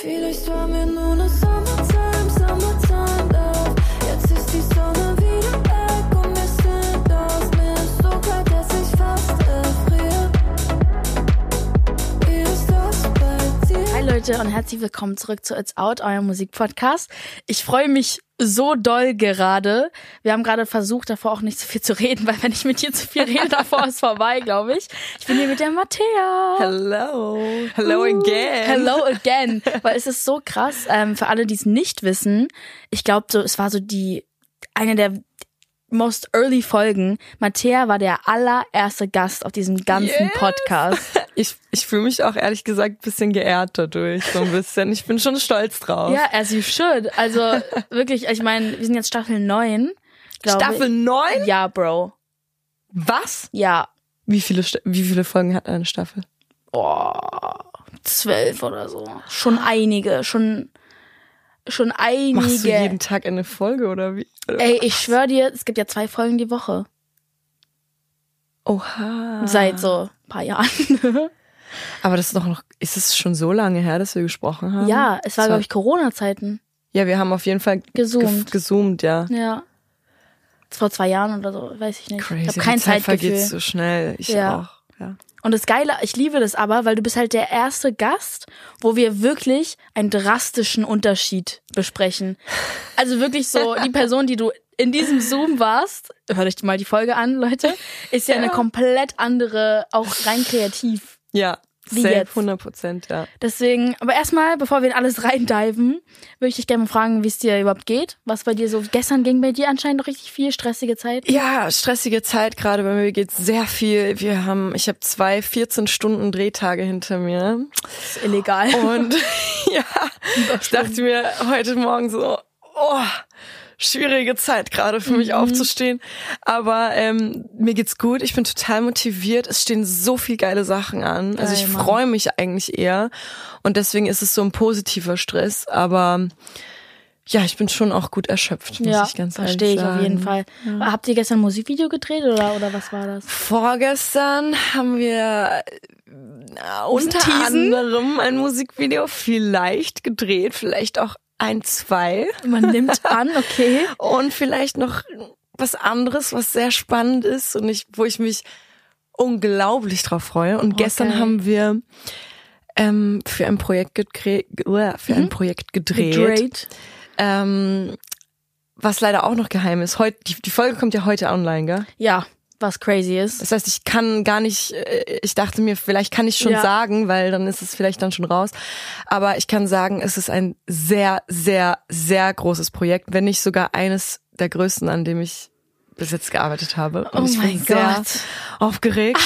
Vielleicht war mir nur eine Summertime, und herzlich willkommen zurück zu It's Out, eurem Musikpodcast. Ich freue mich so doll gerade. Wir haben gerade versucht, davor auch nicht so viel zu reden, weil wenn ich mit dir zu viel rede, davor ist vorbei, glaube ich. Ich bin hier mit der Mattea. Hello. Hello again. Hello again. Weil es ist so krass, ähm, für alle, die es nicht wissen, ich glaube, so, es war so die, eine der most early Folgen. Mattea war der allererste Gast auf diesem ganzen Yes. Podcast. Ich, ich fühle mich auch ehrlich gesagt ein bisschen geehrt dadurch, so ein bisschen. Ich bin schon stolz drauf. Ja, as you should. Also wirklich, ich meine, wir sind jetzt Staffel 9. glaub Staffel ich. 9? Ja, Bro. Was? Ja. Wie viele, wie viele Folgen hat eine Staffel? Oh, zwölf oder so. Schon einige, schon, schon einige. Machst du jeden Tag eine Folge oder wie? Ey, ich schwör dir, es gibt ja zwei Folgen die Woche. Oha. Seit so ein paar Jahren. Aber das ist doch noch, ist es schon so lange her, dass wir gesprochen haben? ja, es war, glaube ich, Corona-Zeiten. Ja, wir haben auf jeden Fall Gezoomt. ge- gezoomt, ja. Ja. Vor zwei Jahren oder so, weiß ich nicht. Crazy. ich habe kein die Zeit Zeitgefühl. vergeht so schnell. Ich Ja. auch. Ja. Und das Geile, ich liebe das aber, weil du bist halt der erste Gast, wo wir wirklich einen drastischen Unterschied besprechen. Also wirklich so, die Person, die du in diesem Zoom warst, hört euch mal die Folge an, Leute, ist ja, eine komplett andere, auch rein kreativ. Ja. Wie safe, jetzt? 100 Prozent, ja. Deswegen, aber erstmal, bevor wir in alles reindiven, würde ich dich gerne mal fragen, wie es dir überhaupt geht. Was bei dir so, gestern ging bei dir anscheinend noch richtig viel, stressige Zeit. Ja, stressige Zeit gerade. Bei mir geht's sehr viel. Wir haben, ich habe zwei 14 Stunden Drehtage hinter mir. Das ist illegal. Und ja, ich dachte mir heute Morgen so, oh, schwierige Zeit gerade für mich Mhm. aufzustehen. Aber ähm, mir geht's gut. Ich bin total motiviert. Es stehen so viel geile Sachen an. also ich Geil, freue mich eigentlich eher. Und deswegen ist es so ein positiver Stress. Aber ja, ich bin schon auch gut erschöpft, muss ja, ich ganz verstehe ehrlich ich auf jeden sagen. Fall. Habt ihr gestern ein Musikvideo gedreht oder, oder was war das? Vorgestern haben wir äh, unter anderem ein Musikvideo vielleicht gedreht, vielleicht auch ein, zwei Man nimmt an, okay. und vielleicht noch was anderes, was sehr spannend ist und ich, wo ich mich unglaublich drauf freue. Und gestern Okay. haben wir ähm, für ein Projekt gedreht, für ein Projekt gedreht, Gedreht. Ähm, was leider auch noch geheim ist. Heute, die, die Folge kommt ja heute online, gell? Ja, was crazy ist. Das heißt, ich kann gar nicht, äh, ich dachte mir, vielleicht kann ich schon Ja. sagen, weil dann ist es vielleicht dann schon raus. Aber ich kann sagen, es ist ein sehr, sehr, sehr großes Projekt, wenn nicht sogar eines der größten, an dem ich bis jetzt gearbeitet habe. Und Oh ich mein Gott. aufgeregt.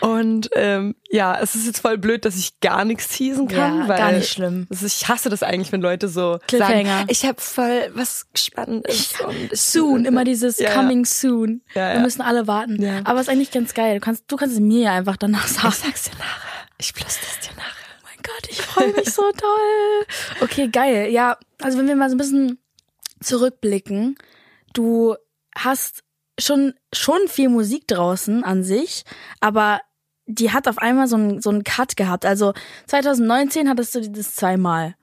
Und ähm, ja, es ist jetzt voll blöd, dass ich gar nichts teasen kann, Ja, weil gar nicht schlimm. ist- ich hasse das eigentlich, wenn Leute so sagen, ich habe voll was Spannendes. und ich- Soon, immer dieses Ja, coming soon. Ja, Wir ja. müssen alle warten. Ja. Aber es ist eigentlich ganz geil. Du kannst, du kannst es mir ja einfach danach sagen. Ich sag's dir nachher. Ich flüster's dir nachher. Oh mein Gott, ich freue mich so toll. Okay, geil. Ja, also wenn wir mal so ein bisschen zurückblicken, du hast schon schon viel Musik draußen an sich, aber die hat auf einmal so einen so einen Cut gehabt. Also 2019 hattest du das zweimal.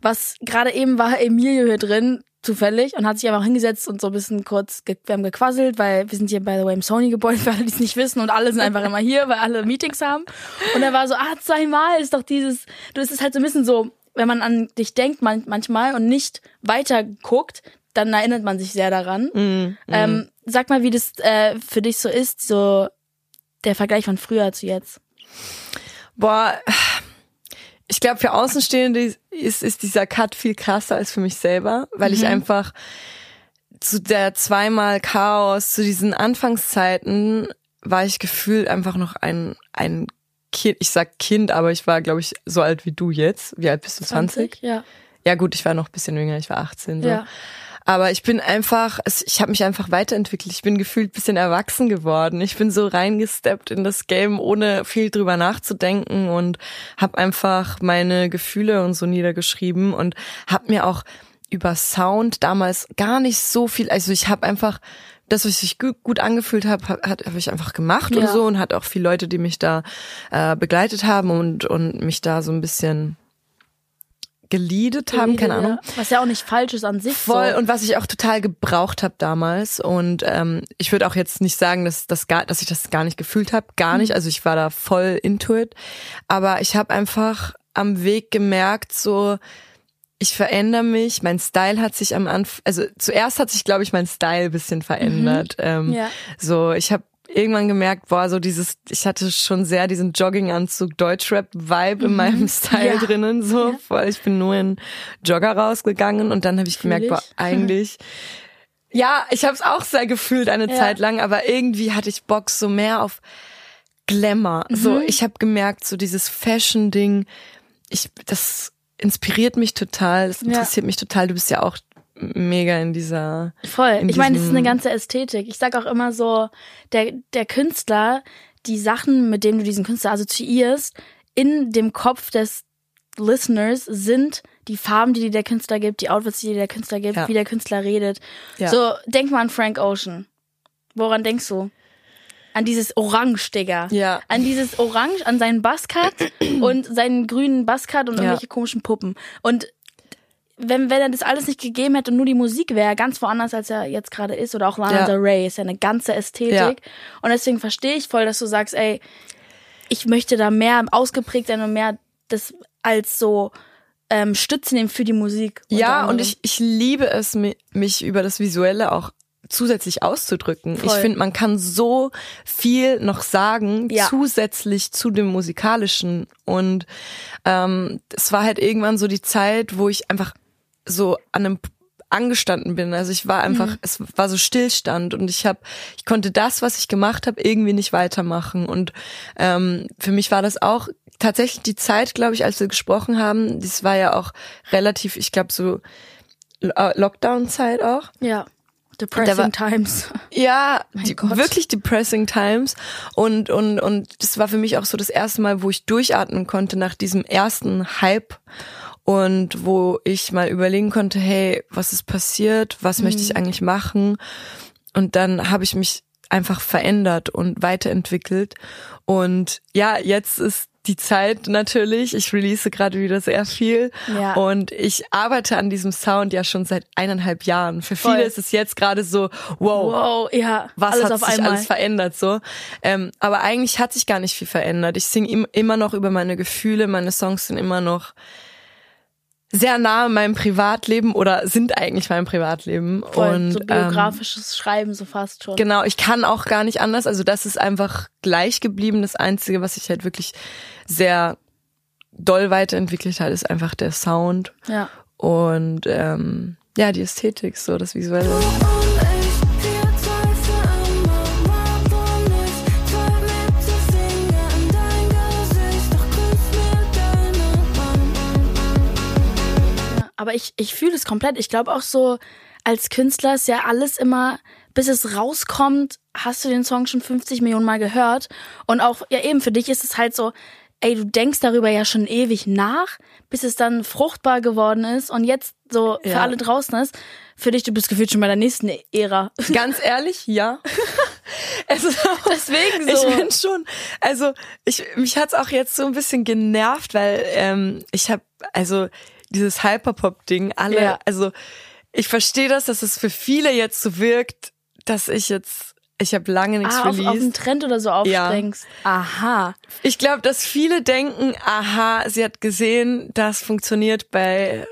Was gerade eben war Emilio hier drin zufällig und hat sich einfach hingesetzt und so ein bisschen kurz ge wir haben gequasselt, weil wir sind hier by the way im Sony Gebäude, für alle, die es nicht wissen und alle sind einfach immer hier, weil alle Meetings haben. Und er war so, ah, zweimal ist doch dieses, du es ist halt so ein bisschen so, wenn man an dich denkt man, manchmal und nicht weiter guckt, dann erinnert man sich sehr daran. Ähm, sag mal, wie das äh, für dich so ist, so der Vergleich von früher zu jetzt. Boah, ich glaube, für Außenstehende ist, ist dieser Cut viel krasser als für mich selber, weil ich einfach zu der zweimal Chaos, zu diesen Anfangszeiten war ich gefühlt einfach noch ein, ein Kind, ich sag Kind, aber ich war, glaube ich, so alt wie du jetzt. Wie alt bist du? 20? Ja. Ja gut, ich war noch ein bisschen jünger, ich war 18. So. Ja. Aber ich bin einfach, ich habe mich einfach weiterentwickelt. Ich bin gefühlt ein bisschen erwachsen geworden. Ich bin so reingesteppt in das Game, ohne viel drüber nachzudenken und habe einfach meine Gefühle und so niedergeschrieben und habe mir auch über Sound damals gar nicht so viel, also ich habe einfach das, was sich gut, angefühlt habe, habe hab ich einfach gemacht und Ja. so und hat auch viele Leute, die mich da äh, begleitet haben und und mich da so ein bisschen geliedet haben, keine Ahnung. Was ja auch nicht falsch ist an sich. Voll so. und was ich auch total gebraucht habe damals und ähm, ich würde auch jetzt nicht sagen, dass das gar, dass ich das gar nicht gefühlt habe, gar nicht. Also ich war da voll into it, aber ich habe einfach am Weg gemerkt, so ich verändere mich, mein Style hat sich am Anfang, also zuerst hat sich, glaube ich, mein Style ein bisschen verändert. Ähm, Ja. So, ich habe irgendwann gemerkt, boah, so dieses, ich hatte schon sehr diesen Jogginganzug Deutschrap-Vibe in meinem Style Mhm. Ja. drinnen, so, Ja. weil ich bin nur in Jogger rausgegangen und dann habe ich Fühl gemerkt, boah, ich. eigentlich, ja, ich habe es auch sehr gefühlt eine Ja. Zeit lang, aber irgendwie hatte ich Bock so mehr auf Glamour. Mhm. So, ich habe gemerkt, so dieses Fashion-Ding, ich, das inspiriert mich total, das Ja. interessiert mich total. Du bist ja auch mega in dieser. Voll. in Ich meine, es ist eine ganze Ästhetik. Ich sag auch immer so, der, der Künstler, die Sachen, mit denen du diesen Künstler assoziierst, in dem Kopf des Listeners sind die Farben, die dir der Künstler gibt, die Outfits, die dir der Künstler gibt, Ja. wie der Künstler redet. Ja. So, denk mal an Frank Ocean. Woran denkst du? An dieses Orange, Digga. Ja. An dieses Orange, an seinen Buzzcut und seinen grünen Buzzcut und Ja. irgendwelche komischen Puppen. Und wenn, wenn er das alles nicht gegeben hätte und nur die Musik wäre, ganz woanders, als er jetzt gerade ist, oder auch Lana Ja. Del Rey, ist ja eine ganze Ästhetik. Ja. Und deswegen verstehe ich voll, dass du sagst, ey, ich möchte da mehr ausgeprägt sein und mehr das als so ähm, Stütze nehmen für die Musik. Ja, anderem. und ich, ich liebe es, mi- mich über das Visuelle auch zusätzlich auszudrücken. Ich Voll. finde, man kann so viel noch sagen, Ja. zusätzlich zu dem musikalischen. Und ähm, es war halt irgendwann so die Zeit, wo ich einfach so an einem angestanden bin. Also ich war einfach, es war so Stillstand und ich habe, ich konnte das, was ich gemacht habe, irgendwie nicht weitermachen. Und ähm, für mich war das auch tatsächlich die Zeit, glaube ich, als wir gesprochen haben. Das war ja auch relativ, ich glaube so äh, Lockdown-Zeit auch. ja. Depressing war- Times. Ja, die, wirklich depressing times und und und das war für mich auch so das erste Mal, wo ich durchatmen konnte nach diesem ersten Hype und wo ich mal überlegen konnte, hey, was ist passiert? Was möchte ich eigentlich machen? Und dann habe ich mich einfach verändert und weiterentwickelt und ja, jetzt ist die Zeit natürlich. Ich release gerade wieder sehr viel Ja. und ich arbeite an diesem Sound ja schon seit eineinhalb Jahren. Für viele Voll. ist es jetzt gerade so, wow, Wow, ja. was hat auf sich einmal. alles verändert so. Ähm, aber eigentlich hat sich gar nicht viel verändert. Ich singe im, immer noch über meine Gefühle, meine Songs sind immer noch sehr nah in meinem Privatleben oder sind eigentlich mein Privatleben. Voll, und so ähm, biografisches Schreiben so fast schon. Genau, ich kann auch gar nicht anders. Also das ist einfach gleich geblieben. Das Einzige, was sich halt wirklich sehr doll weiterentwickelt hat, ist einfach der Sound Ja. und ähm, ja, die Ästhetik, so das Visuelle. Aber ich, ich fühle es komplett. Ich glaube auch so, als Künstler ist ja alles immer, bis es rauskommt, hast du den Song schon 50 Millionen Mal gehört. Und auch, ja eben, für dich ist es halt so, ey, du denkst darüber ja schon ewig nach, bis es dann fruchtbar geworden ist und jetzt so für Ja. alle draußen ist. Für dich, du bist gefühlt schon bei der nächsten Ära. Ganz ehrlich, ja. Es ist auch, Deswegen Ich so. bin schon, also ich mich hat's auch jetzt so ein bisschen genervt, weil ähm, ich habe also dieses Hyperpop-Ding alle, Ja. also ich verstehe das, dass es für viele jetzt so wirkt, dass ich jetzt, ich habe lange nichts Ah, auf, auf einen released. Trend oder so aufspringst. Aha. Ich glaube, dass viele denken, aha, sie hat gesehen, das funktioniert bei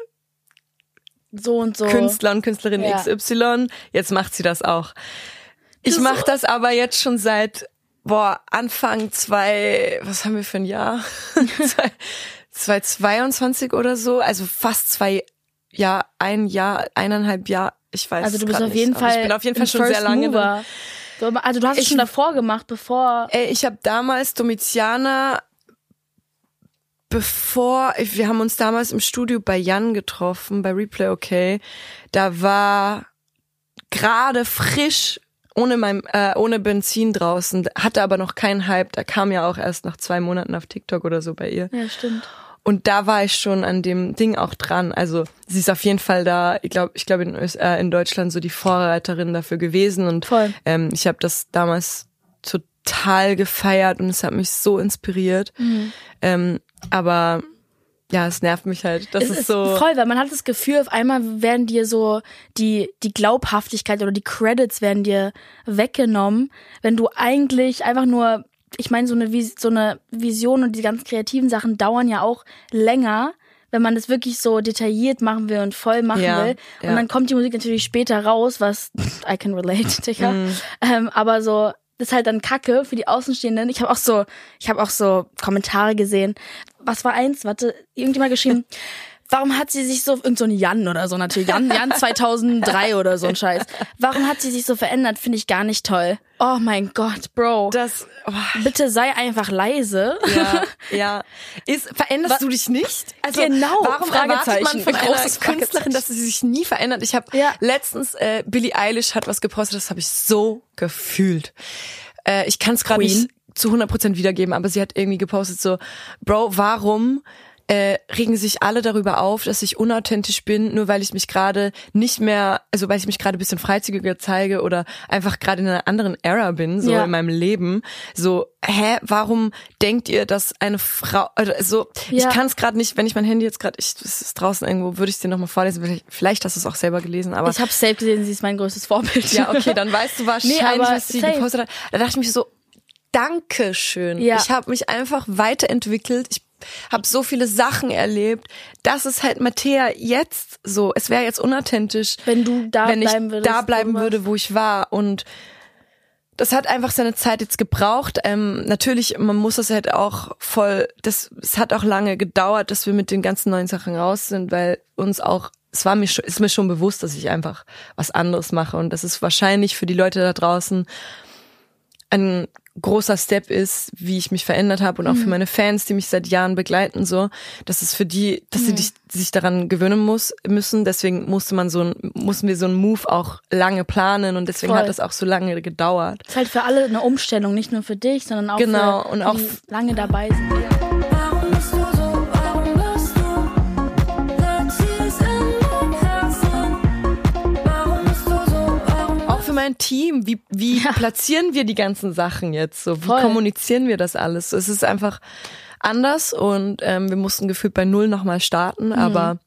So und so. Künstler und Künstlerin Ja. XY, jetzt macht sie das auch. Ich mache das aber jetzt schon seit boah, Anfang zwei, was haben wir für ein Jahr? zwei, 2022 oder so, also fast zwei Jahr, ein Jahr, eineinhalb Jahr, ich weiß Also es du bist auf jeden nicht, Fall ich bin auf jeden Fall schon First sehr lange. Mover. Also du hast es Ich- schon davor gemacht, bevor Ey, ich habe damals Domitiana, bevor, wir haben uns damals im Studio bei Jan getroffen, bei Replay OK. Da war gerade frisch ohne mein, äh, ohne Benzin draußen, hatte aber noch keinen Hype. Da kam ja auch erst nach zwei Monaten auf TikTok oder so bei ihr. Ja, stimmt. Und da war ich schon an dem Ding auch dran. Also sie ist auf jeden Fall da, ich glaube, ich glaube in, äh, in Deutschland so die Vorreiterin dafür gewesen. Und Voll. ähm, ich habe das damals total gefeiert und es hat mich so inspiriert. Mhm. Ähm, aber ja, es nervt mich halt. Das es ist, ist so. voll, weil man hat das Gefühl, auf einmal werden dir so die, die Glaubhaftigkeit oder die Credits werden dir weggenommen, wenn du eigentlich einfach nur, ich meine, so eine, so eine Vision und die ganzen kreativen Sachen dauern ja auch länger, wenn man das wirklich so detailliert machen will und voll machen Ja, will. Und ja. dann kommt die Musik natürlich später raus, was I can relate, Digga. Mhm. Ähm, aber so, das ist halt dann Kacke für die Außenstehenden. Ich habe auch so, ich habe auch so Kommentare gesehen. Was war eins? Warte, irgendjemand geschrieben. Warum hat sie sich so, irgend so ein Jan oder so natürlich, Jan, Jan 2003 oder so ein Scheiß. Warum hat sie sich so verändert? Finde ich gar nicht toll. Oh mein Gott, Bro. das, oh, Bitte sei einfach leise. ja, ja. Ist, veränderst du dich nicht? Also, Genau, warum erwartet man von einer großes Künstlerin, dass sie sich nie verändert? Ich habe Ja. letztens, äh, Billie Eilish hat was gepostet, das habe ich so gefühlt. Äh, ich kann es gerade nicht zu 100% wiedergeben, aber sie hat irgendwie gepostet so, Bro, warum äh, regen sich alle darüber auf, dass ich unauthentisch bin, nur weil ich mich gerade nicht mehr, also weil ich mich gerade ein bisschen freizügiger zeige oder einfach gerade in einer anderen Era bin, so Ja. in meinem Leben. So, hä, warum denkt ihr, dass eine Frau, also so, ich Ja. kann es gerade nicht, wenn ich mein Handy jetzt gerade, ich, es ist draußen irgendwo, würde ich es dir nochmal vorlesen, vielleicht, vielleicht hast du es auch selber gelesen, aber Ich habe safe gesehen, sie ist mein größtes Vorbild. ja, okay, dann weißt du wahrscheinlich, Nee, aber was sie safe. gepostet hat. Da dachte ich mich so, Dankeschön. Ja. Ich habe mich einfach weiterentwickelt. Ich habe so viele Sachen erlebt. Das ist halt Mattea jetzt so. Es wäre jetzt unauthentisch, Wenn du da wenn ich bleiben würdest. da bleiben würde, wo ich war. Und das hat einfach seine Zeit jetzt gebraucht. Ähm, natürlich, man muss das halt auch voll, das, es hat auch lange gedauert, dass wir mit den ganzen neuen Sachen raus sind, weil uns auch, es war mir schon, ist mir schon bewusst, dass ich einfach was anderes mache und das ist wahrscheinlich für die Leute da draußen ein großer Step ist, wie ich mich verändert habe und auch Mhm. für meine Fans, die mich seit Jahren begleiten, so, dass es für die, dass Mhm. sie dich, sich daran gewöhnen muss, müssen. Deswegen musste man so ein, mussten wir so einen Move auch lange planen und deswegen Voll. hat das auch so lange gedauert. ist halt für alle eine Umstellung, nicht nur für dich, sondern auch Genau, für und die auch die lange dabei sind. Warum bist du mein Team, wie, wie Ja. platzieren wir die ganzen Sachen jetzt so? Wie Voll. kommunizieren wir das alles? Es ist einfach anders und ähm, wir mussten gefühlt bei Null nochmal starten, aber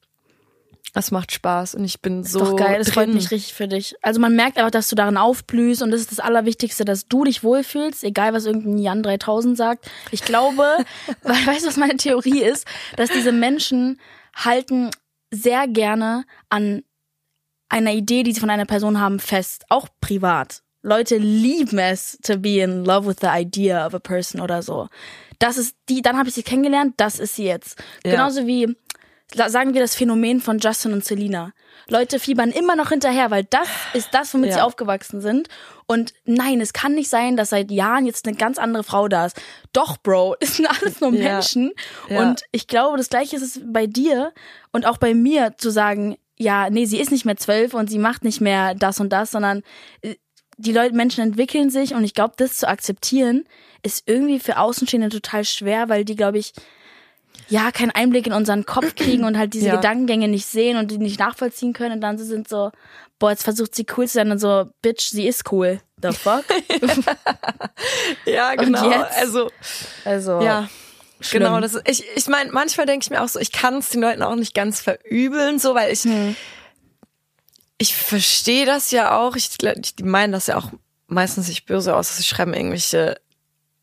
es macht Spaß und ich bin so Mhm. Doch geil, das freut mich richtig für dich. Also man merkt einfach, dass du darin aufblühst und das ist das Allerwichtigste, dass du dich wohlfühlst, egal was irgendein Jan 3000 sagt. Ich glaube, weil, weißt du, was meine Theorie ist? Dass diese Menschen halten sehr gerne an einer Idee, die sie von einer Person haben, fest, auch privat. Leute lieben es, to be in love with the idea of a person oder so. Das ist die, dann habe ich sie kennengelernt, das ist sie jetzt. Ja. Genauso wie sagen wir das Phänomen von Justin und Selena. Leute fiebern immer noch hinterher, weil das ist das, womit Ja. sie aufgewachsen sind. Und nein, es kann nicht sein, dass seit Jahren jetzt eine ganz andere Frau da ist. Doch, Bro, es sind alles nur Ja. Menschen. Ja. Und ich glaube, das Gleiche ist es bei dir und auch bei mir zu sagen, ja, nee, sie ist nicht mehr zwölf und sie macht nicht mehr das und das, sondern äh, die Leute, Menschen entwickeln sich und ich glaube, das zu akzeptieren, ist irgendwie für Außenstehende total schwer, weil die, glaube ich, ja, keinen Einblick in unseren Kopf kriegen und halt diese Ja. Gedankengänge nicht sehen und die nicht nachvollziehen können und dann sie sind so, boah, jetzt versucht sie cool zu sein und so, Bitch, sie ist cool. The fuck? Ja, genau. Also Also, ja. Schlimm. Genau, das ist, ich, ich meine, manchmal denke ich mir auch so, ich kann es den Leuten auch nicht ganz verübeln, so, weil ich, Hm. ich verstehe das ja auch. Ich, ich die meinen das ja auch meistens nicht böse aus, sie schreiben irgendwelche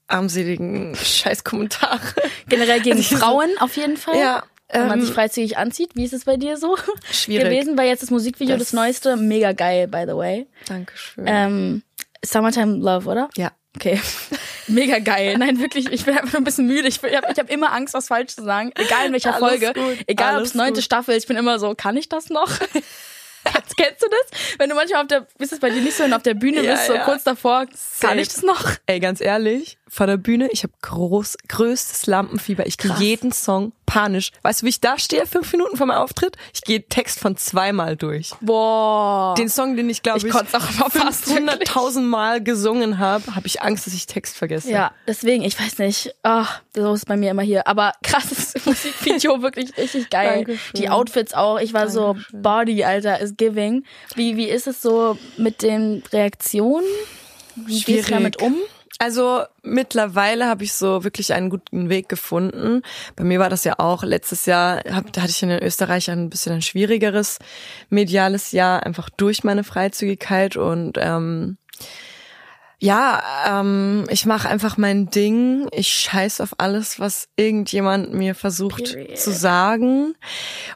armseligen Scheißkommentare. generell gegen Also, Frauen auf jeden Fall. Ja, Wenn man ähm, sich freizügig anzieht. Wie ist es bei dir so Schwierig. gewesen? Weil jetzt das Musikvideo, das, Das- neueste, mega geil, by the way. Dankeschön. Ähm, Summertime Love, oder? ja. Okay. Mega geil. Nein, wirklich, ich bin einfach nur ein bisschen müde. Ich, ich habe hab immer Angst, was falsch zu sagen. Egal in welcher Alles Folge. gut, Egal ob es neunte. Staffel ist. Ich bin immer so, kann ich das noch? Kennst, du das? Wenn du manchmal auf der, ist es bei dir nicht so, wenn du auf der Bühne Ja, bist, so ja. kurz davor, kann ich das noch? Ey, ganz ehrlich, vor der Bühne, ich habe groß, größtes Lampenfieber. Ich gehe jeden Song panisch. Weißt du, wie ich da stehe, fünf Minuten vor meinem Auftritt? Ich gehe Text von zweimal durch. Boah. Den Song, den ich glaube Ich ich, fast 500.000 Mal gesungen habe, habe ich Angst, dass ich Text vergesse. Ja, deswegen, ich weiß nicht. Ach, so ist bei mir immer hier. Aber krasses Musikvideo, wirklich richtig geil. Dankeschön. Die Outfits auch. Ich war so, Body, Alter, is giving. Wie, wie ist es so mit den Reaktionen? Wie gehst du damit um? Also mittlerweile habe ich so wirklich einen guten Weg gefunden. Bei mir war das ja auch letztes Jahr, hab, da hatte ich in Österreich ein bisschen ein schwierigeres mediales Jahr, einfach durch meine Freizügigkeit und ähm, ja, ähm, ich mache einfach mein Ding. Ich scheiß auf alles, was irgendjemand mir versucht Period. zu sagen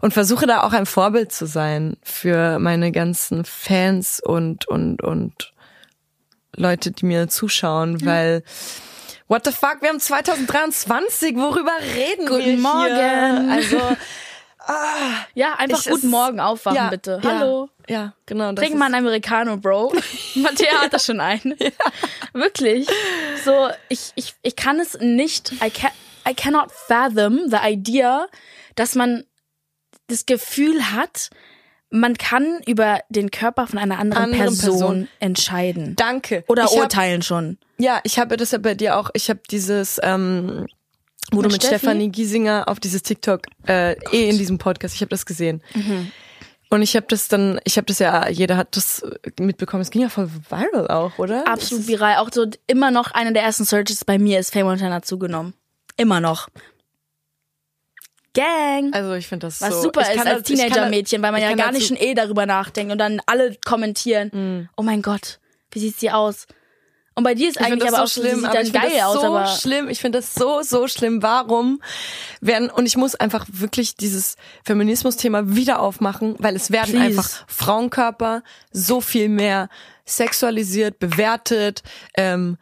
und versuche da auch ein Vorbild zu sein für meine ganzen Fans und und und Leute, die mir zuschauen, weil What the fuck, wir haben 2023, worüber reden wir Guten hier? Morgen. Also Ja, einfach Ich- guten Morgen aufwachen, ja, bitte. ja, Hallo. Ja, genau. das Trink mal einen Americano, Bro. Matthäa hat das schon einen. Wirklich. So, ich, ich, ich kann es nicht, I, can, I cannot fathom the idea, dass man das Gefühl hat, man kann über den Körper von einer anderen Anderen Person, Person. entscheiden. Danke. Oder Ich hab- urteilen schon. Ja, ich habe das ja bei dir auch. Ich habe dieses, ähm, wo Mit du mit Steffi? Stefanie Giesinger auf dieses TikTok, äh, eh in diesem Podcast, ich habe das gesehen. Und ich habe das dann, ich habe das ja, jeder hat das mitbekommen. Es ging ja voll viral auch, oder? Absolut viral. Auch so immer noch eine der ersten Searches bei mir ist Fame Montana zugenommen. Immer noch. Gang. Also ich finde das Was so. super ist als Teenager-Mädchen, weil man ja gar nicht schon eh darüber nachdenkt und dann alle kommentieren. Oh mein Gott, wie sieht sie aus? Und bei dir ist Ich eigentlich aber so auch so, schlimm, sieht aber ich finde geil das aus, so aber schlimm. Ich finde das so so schlimm. Warum werden und ich muss einfach wirklich dieses Feminismus-Thema wieder aufmachen, weil es werden Please. einfach Frauenkörper so viel mehr sexualisiert, bewertet, ähm,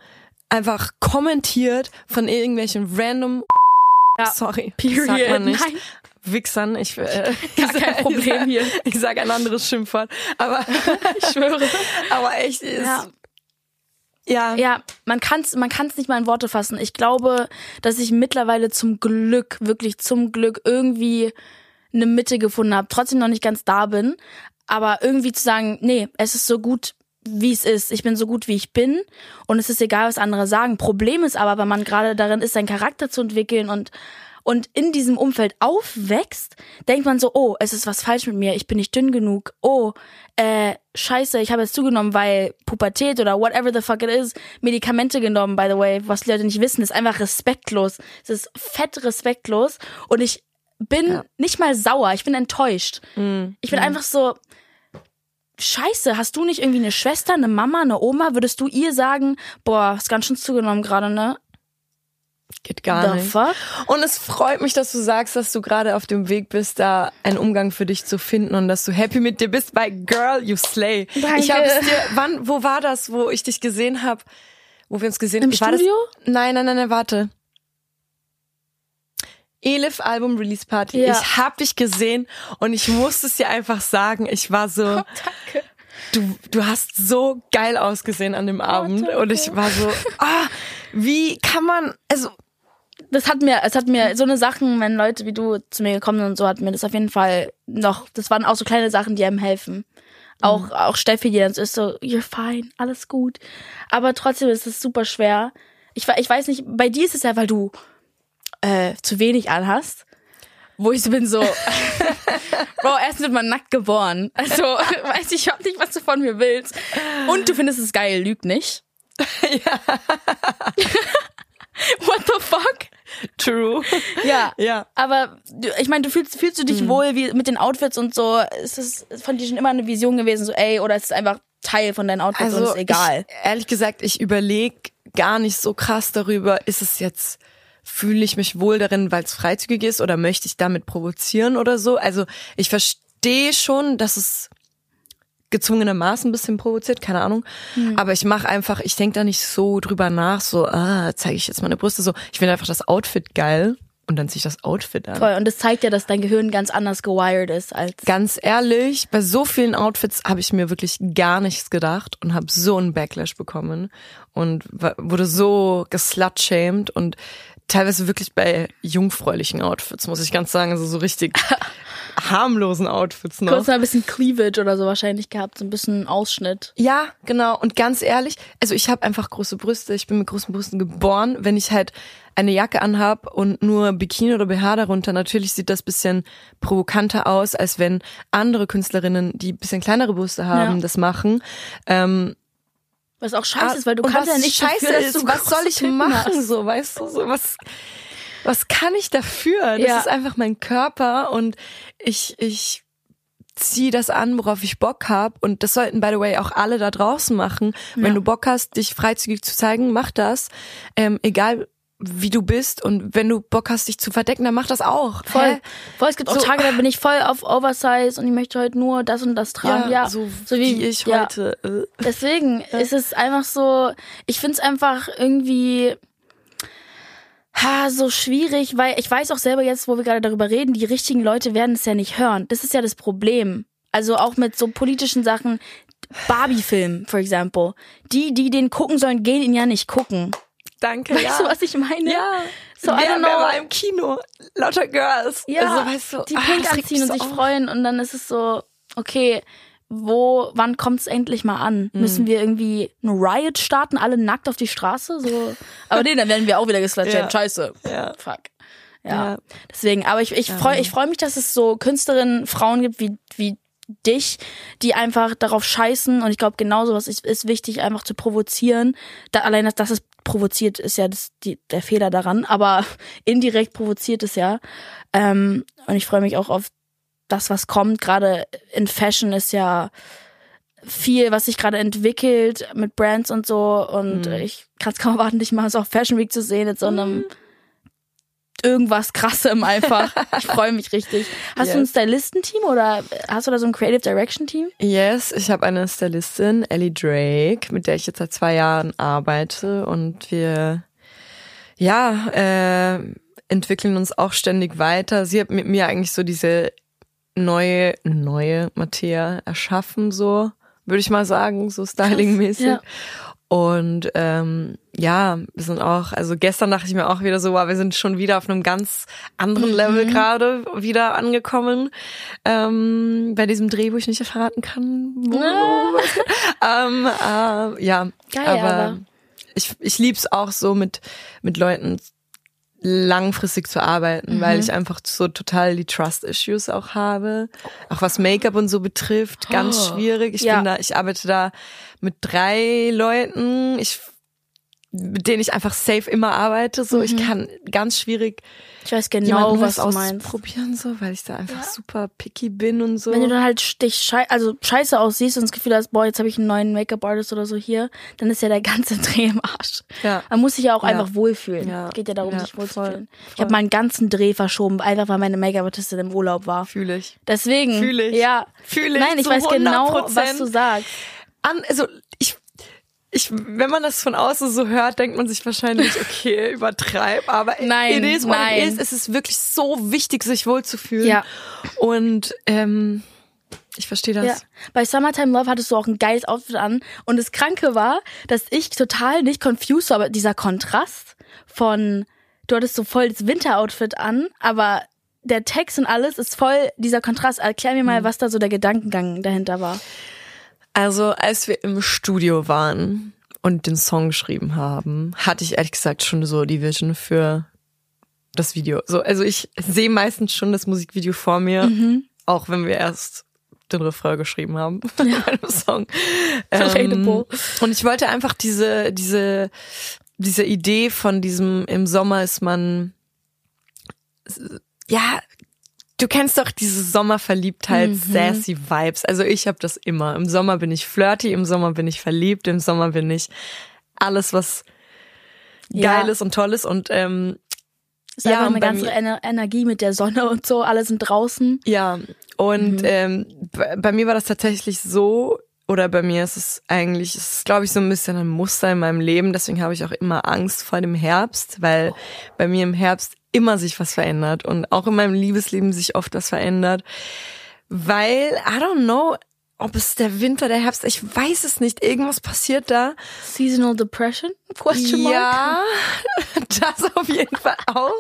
einfach kommentiert von irgendwelchen random. Ja, Sorry, period. sagt man nicht. Nein. Wichsern, ich, äh, Gar kein Problem hier. Ich sage ein anderes Schimpfwort, aber ich schwöre. aber echt ist Ja. Ja, Ja, man kann's, man kann's nicht mal in Worte fassen. Ich glaube, dass ich mittlerweile zum Glück, wirklich zum Glück irgendwie eine Mitte gefunden habe. Trotzdem noch nicht ganz da bin, aber irgendwie zu sagen, nee, es ist so gut, wie es ist. Ich bin so gut, wie ich bin und es ist egal, was andere sagen. Problem ist aber, wenn man gerade darin ist, seinen Charakter zu entwickeln und und in diesem Umfeld aufwächst, denkt man so, oh, es ist was falsch mit mir, ich bin nicht dünn genug. Oh, äh, scheiße, ich habe jetzt zugenommen, weil Pubertät oder whatever the fuck it is, Medikamente genommen, by the way, was die Leute nicht wissen, ist einfach respektlos. Es ist fett respektlos und ich bin nicht mal sauer, ich bin enttäuscht. Ich bin einfach so, Scheiße, hast du nicht irgendwie eine Schwester, eine Mama, eine Oma? Würdest du ihr sagen, boah, hast ganz schön zugenommen gerade, ne? Geht gar nicht. fuck? Und es freut mich, dass du sagst, dass du gerade auf dem Weg bist, da einen Umgang für dich zu finden und dass du happy mit dir bist. Bei Girl, you slay. Danke. Ich habe es dir, wann, wo war das, wo ich dich gesehen habe? Wo wir uns gesehen Im haben? War das- Studio? Nein, nein, nein, nein, warte. Elif Album Release Party. Ja. Ich hab dich gesehen und ich musste es dir einfach sagen. Ich war so, Danke. du, du hast so geil ausgesehen an dem Abend danke. und ich war so, ah, wie kann man, also Das hat mir, es hat mir so eine Sachen, wenn Leute wie du zu mir gekommen sind und so, hat mir das auf jeden Fall noch, das waren auch so kleine Sachen, die einem helfen. Auch, Mhm. auch Steffi, die dann so ist so, you're fine, alles gut. Aber trotzdem ist es super schwer. Ich, ich weiß nicht, bei dir ist es ja, weil du äh, zu wenig anhast. Wo ich so bin so, Bro, erst wird man nackt geboren. Also, weiß ich überhaupt nicht, was du von mir willst. Und du findest es geil, lüg nicht. What the fuck? true. Ja. Ja. Aber du- ich meine, du fühlst, fühlst du dich wohl wie mit den Outfits und so? Ist es von dir schon immer eine Vision gewesen, so ey, oder ist es einfach Teil von deinen Outfits und ist egal? Also Ich, ehrlich gesagt, ich überlege gar nicht so krass darüber, ist es jetzt, fühle ich mich wohl darin, weil es freizügig ist oder möchte ich damit provozieren oder so. Also ich verstehe schon, dass es gezwungenermaßen ein bisschen provoziert, keine Ahnung. Hm. Aber ich mache einfach, ich denke da nicht so drüber nach, so, ah, zeige ich jetzt meine Brüste so. Ich finde einfach das Outfit geil und dann ziehe ich das Outfit an. Voll. Und das zeigt ja, dass dein Gehirn ganz anders gewired ist als. Ganz ehrlich, bei so vielen Outfits habe ich mir wirklich gar nichts gedacht und habe so einen Backlash bekommen und wurde so geslutshamed und teilweise wirklich bei jungfräulichen Outfits, muss ich ganz sagen, also so richtig harmlosen Outfits noch. Kurz mal ein bisschen Cleavage oder so wahrscheinlich gehabt, so ein bisschen Ausschnitt. Ja, genau. Und ganz ehrlich, also ich habe einfach große Brüste. Ich bin mit großen Brüsten geboren. Wenn ich halt eine Jacke anhab und nur Bikini oder BH darunter, natürlich sieht das bisschen provokanter aus, als wenn andere Künstlerinnen, die bisschen kleinere Brüste haben, Ja. das machen. Ähm, Was auch scheiße Ah, ist, weil du kannst ja nicht scheiße dafür, ist, du was soll ich Titten machen hast. so, weißt du, so was was kann ich dafür? Das Ja. ist einfach mein Körper und ich ich zieh das an, worauf ich Bock hab und das sollten by the way auch alle da draußen machen. Wenn Ja. du Bock hast, dich freizügig zu zeigen, mach das. Ähm, egal wie du bist und wenn du Bock hast, dich zu verdecken, dann mach das auch. Voll. Hä? Voll, es gibt auch So- Tage, da bin ich voll auf Oversize und ich möchte heute nur das und das tragen. Ja, so, wie, ich ja. heute. Deswegen ist es einfach so, ich find's einfach irgendwie ha, so schwierig, weil ich weiß auch selber jetzt, wo wir gerade darüber reden, die richtigen Leute werden es ja nicht hören. Das ist ja das Problem. Also auch mit so politischen Sachen, Barbie-Film, for example. Die, die den gucken sollen, gehen ihn ja nicht gucken. Danke. Weißt ja. du, was ich meine? Ja. So, wer, wer war im Kino? Lauter Girls. Ja, also, weißt du, die ah, pink regt anziehen und sich auf. freuen und dann ist es so, okay, wo, wann kommt's endlich mal an? Mhm. Müssen wir irgendwie ein Riot starten, alle nackt auf die Straße? So. Aber nee, dann werden wir auch wieder geslutshamed. Ja. Scheiße. Ja. Fuck. Ja. Ja. Deswegen, aber ich, ich freue ich freu mich, dass es so Künstlerinnen, Frauen gibt wie, wie dich, die einfach darauf scheißen und ich glaube genauso was ist, ist wichtig, einfach zu provozieren. Da, allein, dass das es provoziert, ist ja das, die, der Fehler daran, aber indirekt provoziert es ja. Ähm, und ich freue mich auch auf das, was kommt. Gerade in Fashion ist ja viel, was sich gerade entwickelt mit Brands und so. Und Mhm. ich kann es kaum erwarten, dich mal so auf Fashion Week zu sehen, in so einem irgendwas krassem einfach. ich freue mich richtig. Hast du ein Yes. Stylistenteam oder hast du da so ein Creative Direction Team? Yes, ich habe eine Stylistin, Ellie Drake, mit der ich jetzt seit zwei Jahren arbeite und wir ja äh, entwickeln uns auch ständig weiter. Sie hat mit mir eigentlich so diese neue neue Materia erschaffen, so würde ich mal sagen, so stylingmäßig. ja. Und ähm, ja, wir sind auch, also gestern dachte ich mir auch wieder so, wow, wir sind schon wieder auf einem ganz anderen Level Mhm. gerade wieder angekommen. Ähm, bei diesem Dreh, wo ich nicht verraten kann. Wo, ähm, äh, ja, Geil, aber, aber- ich, ich lieb's auch so mit, mit Leuten langfristig zu arbeiten, Mhm. weil ich einfach so total die Trust-Issues auch habe. Auch was Make-up und so betrifft, ganz Oh. schwierig. Ich Ja. bin da, ich arbeite da mit drei Leuten, ich, mit denen ich einfach safe immer arbeite. So, ich kann ganz schwierig Ich weiß genau, was du meinst. ausprobieren, so, weil ich da einfach super picky bin und so. Wenn du dann halt dich schei also scheiße aussiehst und das Gefühl hast, boah, jetzt habe ich einen neuen Make-up-Artist oder so hier, dann ist ja der ganze Dreh im Arsch. Ja. Man muss sich ja auch Ja. einfach wohlfühlen. Ja. Geht ja darum, Ja, sich wohlzufühlen. voll, Ich habe meinen ganzen Dreh verschoben, einfach weil meine Make-up-Artistin im Urlaub war. Fühle ich. Deswegen. Fühl ich. Ja. Fühl ich Nein, ich weiß genau, 100%. was du sagst. an, also ich, wenn man das von außen so hört, denkt man sich wahrscheinlich, okay, übertreib, aber Nein, it is what nein. it is. Es ist wirklich so wichtig, sich wohlzufühlen. Ja. Und ähm, ich verstehe das. Ja. Bei Summertime Love hattest du auch ein geiles Outfit an. Und das Kranke war, dass ich total nicht confused war, aber dieser Kontrast von, du hattest so voll das Winteroutfit an, aber der Text und alles ist voll dieser Kontrast. Erklär mir Mhm. mal, was da so der Gedankengang dahinter war. Also als wir im Studio waren und den Song geschrieben haben, hatte ich ehrlich gesagt schon so die Vision für das Video. So, also ich sehe meistens schon das Musikvideo vor mir, Mhm. auch wenn wir erst den Refrain geschrieben haben bei dem Song. Relatable. und ich wollte einfach diese, diese, diese Idee von diesem im Sommer ist man ja, du kennst doch diese Sommerverliebtheit, sassy Vibes. Also ich habe das immer. Im Sommer bin ich flirty, im Sommer bin ich verliebt, im Sommer bin ich alles, was Ja. geil ist und toll ist. Und ähm, Es ist einfach und eine ganze Ener Energie mit der Sonne und so. Alle sind draußen. Ja, und ähm, bei, bei mir war das tatsächlich so, oder bei mir ist es eigentlich, es ist glaube ich so ein bisschen ein Muster in meinem Leben, deswegen habe ich auch immer Angst vor dem Herbst, weil bei mir im Herbst immer sich was verändert und auch in meinem Liebesleben sich oft was verändert, weil, I don't know, ob es der Winter, der Herbst, ich weiß es nicht, irgendwas passiert da. Seasonal Depression? Question mark? Ja, das auf jeden Fall auch.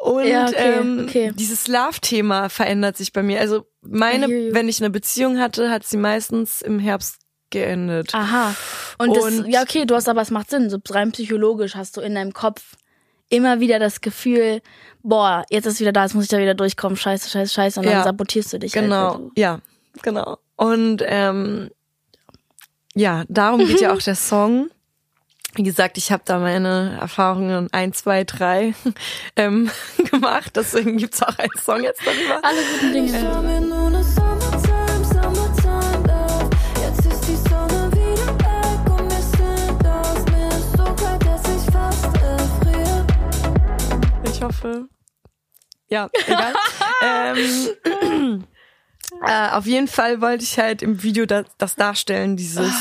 Und Ja, okay, ähm, okay. dieses Love-Thema verändert sich bei mir. Also meine, wenn ich eine Beziehung hatte, hat sie meistens im Herbst geendet. Aha. Und, das, Und- ja, okay, du hast aber, es macht Sinn. So rein psychologisch hast du in deinem Kopf immer wieder das Gefühl, boah, jetzt ist wieder da, jetzt muss ich da wieder durchkommen, scheiße, scheiße, scheiße. Und dann Ja. sabotierst du dich. Halt, Genau, du- ja, genau. Und ähm, ja, darum geht ja auch der Song. Wie gesagt, ich habe da meine Erfahrungen eins, zwei, drei ähm, gemacht. Deswegen gibt's auch einen Song jetzt darüber. Alle guten Dinge. Erfriere. Ich hoffe. Ja, egal. ähm, äh, auf jeden Fall wollte ich halt im Video das, das darstellen, dieses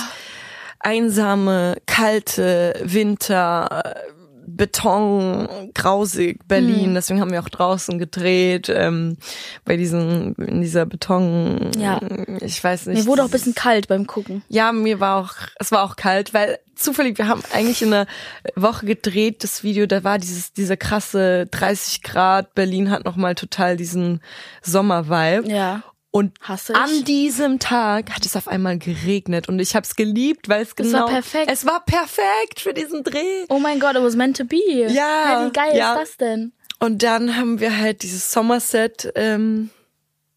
einsame, kalte Winter, äh, Beton, grausig, Berlin. Hm. Deswegen haben wir auch draußen gedreht, ähm, bei diesen, in dieser Beton, Ja. ich weiß nicht. Mir wurde auch ein bisschen kalt beim Gucken. Ja, mir war auch, es war auch kalt, weil zufällig, wir haben eigentlich in einer Woche gedreht, das Video, da war dieses, dieser krasse 30 Grad, Berlin hat nochmal total diesen Sommer-Vibe. Ja. Und an diesem Tag hat es auf einmal geregnet und ich habe es geliebt, weil es genau war perfekt. Es war perfekt für diesen Dreh. Oh mein Gott, it was meant to be. Ja, Hey, wie geil ja. ist das denn? Und dann haben wir halt dieses Sommerset ähm,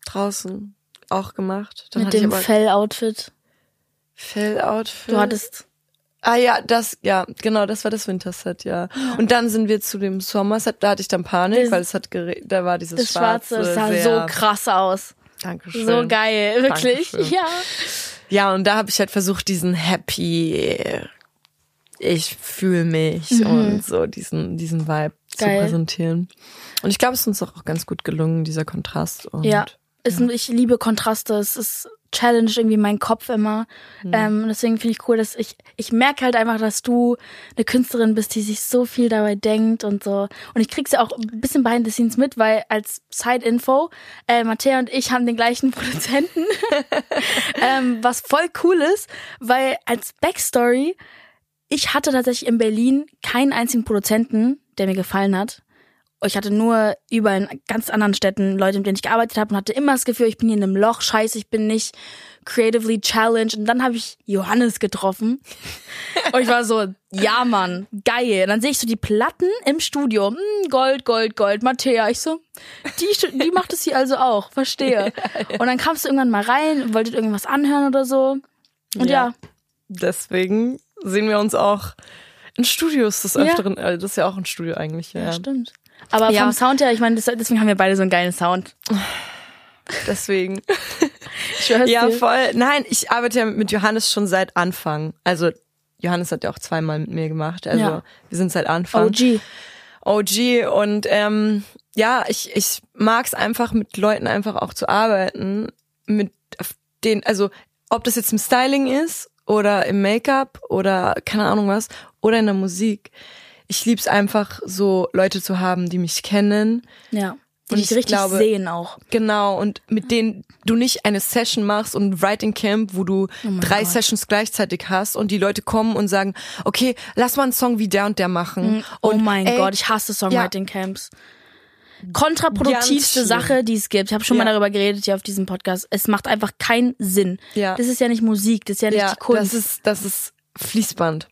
draußen auch gemacht. Dann Mit dem Fell-Outfit. Felloutfit. Du hattest. Ah ja, das, ja, genau, das war das Winterset, ja. Und dann sind wir zu dem Sommerset, da hatte ich dann Panik, Das- weil es hat geregnet, da war dieses Das Schwarze, das sah so krass aus. Dankeschön. So geil, wirklich. Dankeschön. Ja. Ja, und da habe ich halt versucht, diesen happy, ich fühle mich Mhm. und so diesen, diesen Vibe zu Geil. präsentieren. Und ich glaube, es ist uns auch ganz gut gelungen, dieser Kontrast. Und Ja. Ist, Ich liebe Kontraste. Es ist challenge irgendwie meinen Kopf immer. Mhm. Ähm, deswegen finde ich cool, dass ich, ich merke halt einfach, dass du eine Künstlerin bist, die sich so viel dabei denkt und so. Und ich krieg's ja auch ein bisschen behind the scenes mit, weil als Side-Info, äh, Mattea und ich haben den gleichen Produzenten. ähm, was voll cool ist, weil als Backstory, ich hatte tatsächlich in Berlin keinen einzigen Produzenten, der mir gefallen hat. Ich hatte nur überall in ganz anderen Städten Leute, mit denen ich gearbeitet habe und hatte immer das Gefühl, ich bin hier in einem Loch, scheiße, ich bin nicht creatively challenged. Und dann habe ich Johannes getroffen. Und ich war so, ja Mann, geil. Und dann sehe ich so die Platten im Studio. Hm, Gold, Gold, Gold, Mattea. Ich so, die, die macht es hier also auch, verstehe. Und dann kamst du irgendwann mal rein, wolltet irgendwas anhören oder so. Und ja, Ja. Deswegen sehen wir uns auch in Studios des Ja. Öfteren. äh, Das ist ja auch ein Studio eigentlich. Ja. ja. stimmt. Aber Ja. vom Sound her, ich meine, deswegen haben wir beide so einen geilen Sound. Deswegen. Ich Ja, dir. voll. Nein, ich arbeite ja mit Johannes schon seit Anfang. Also Johannes hat ja auch zweimal mit mir gemacht. Also Ja. wir sind seit Anfang. OG. OG und ähm, ja, ich, ich mag es einfach mit Leuten einfach auch zu arbeiten, mit den, also ob das jetzt im Styling ist oder im Make-up oder keine Ahnung was oder in der Musik. Ich lieb's einfach so Leute zu haben, die mich kennen. Ja. Die Und dich ich richtig glaube- sehen auch. Genau, und mit denen du nicht eine Session machst und ein Writing Camp, wo du drei Oh Gott. Sessions gleichzeitig hast und die Leute kommen und sagen, okay, lass mal einen Song wie der und der machen. Oh und, mein ey, Gott, ich hasse Songwriting Camps. Kontraproduktivste Ganz schlimm. Sache, die es gibt. Ich habe schon Ja. mal darüber geredet hier auf diesem Podcast. Es macht einfach keinen Sinn. Ja. Das ist ja nicht Musik, das ist ja nicht ja, die Kunst. das ist, das ist Fließband.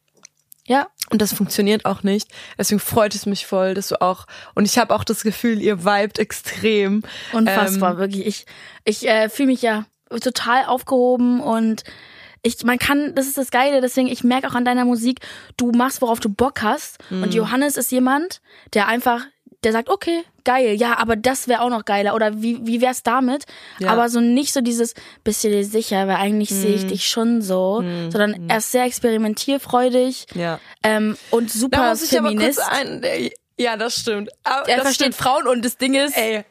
Ja, Und das funktioniert auch nicht. Deswegen freut es mich voll, dass du auch, und ich habe auch das Gefühl, ihr vibet extrem. unfassbar, Ähm, wirklich. Ich, ich äh, fühle mich ja total aufgehoben und ich, man kann, das ist das Geile, deswegen, ich merke auch an deiner Musik, du machst, worauf du Bock hast. Mhm. Und Johannes ist jemand, der einfach, der sagt, okay, geil, ja, aber das wäre auch noch geiler. Oder wie, wie wär's damit? Ja. Aber so nicht so dieses, bist du dir sicher, weil eigentlich sehe Mhm. ich dich schon so, sondern er ist sehr experimentierfreudig Ja. ähm, und Da super muss ich aber kurz Feminist. ein, ja, das stimmt. Aber er das versteht stimmt. Frauen und das Ding ist, Ey,